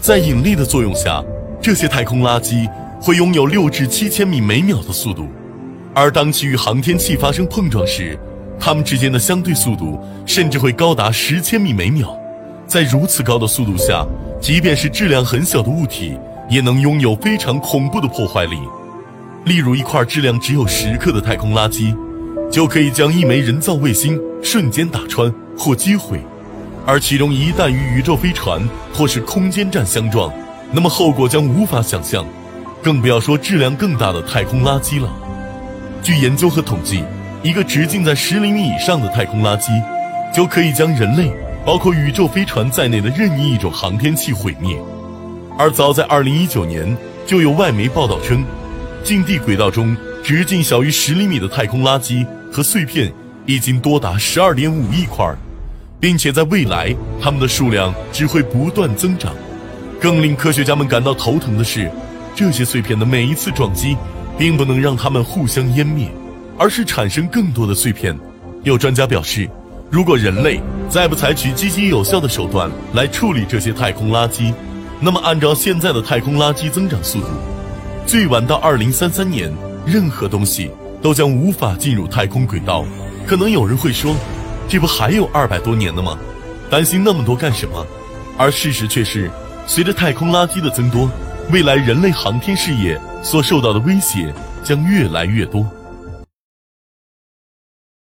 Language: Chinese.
在引力的作用下，这些太空垃圾会拥有六至七千米每秒的速度，而当其与航天器发生碰撞时，它们之间的相对速度甚至会高达十千米每秒。在如此高的速度下，即便是质量很小的物体，也能拥有非常恐怖的破坏力。例如，一块质量只有十克的太空垃圾，就可以将一枚人造卫星瞬间打穿或击毁。而其中一旦与宇宙飞船或是空间站相撞，那么后果将无法想象，更不要说质量更大的太空垃圾了。据研究和统计，一个直径在十厘米以上的太空垃圾，就可以将人类，包括宇宙飞船在内的任意一种航天器毁灭。而早在二零一九年，就有外媒报道称，近地轨道中直径小于十厘米的太空垃圾和碎片已经多达十二点五亿块。并且在未来，它们的数量只会不断增长。更令科学家们感到头疼的是，这些碎片的每一次撞击，并不能让它们互相湮灭，而是产生更多的碎片。有专家表示，如果人类再不采取积极有效的手段来处理这些太空垃圾，那么按照现在的太空垃圾增长速度，最晚到二零三三年，任何东西都将无法进入太空轨道。可能有人会说。这不还有二百多年呢吗？担心那么多干什么？而事实却是，随着太空垃圾的增多，未来人类航天事业所受到的威胁将越来越多。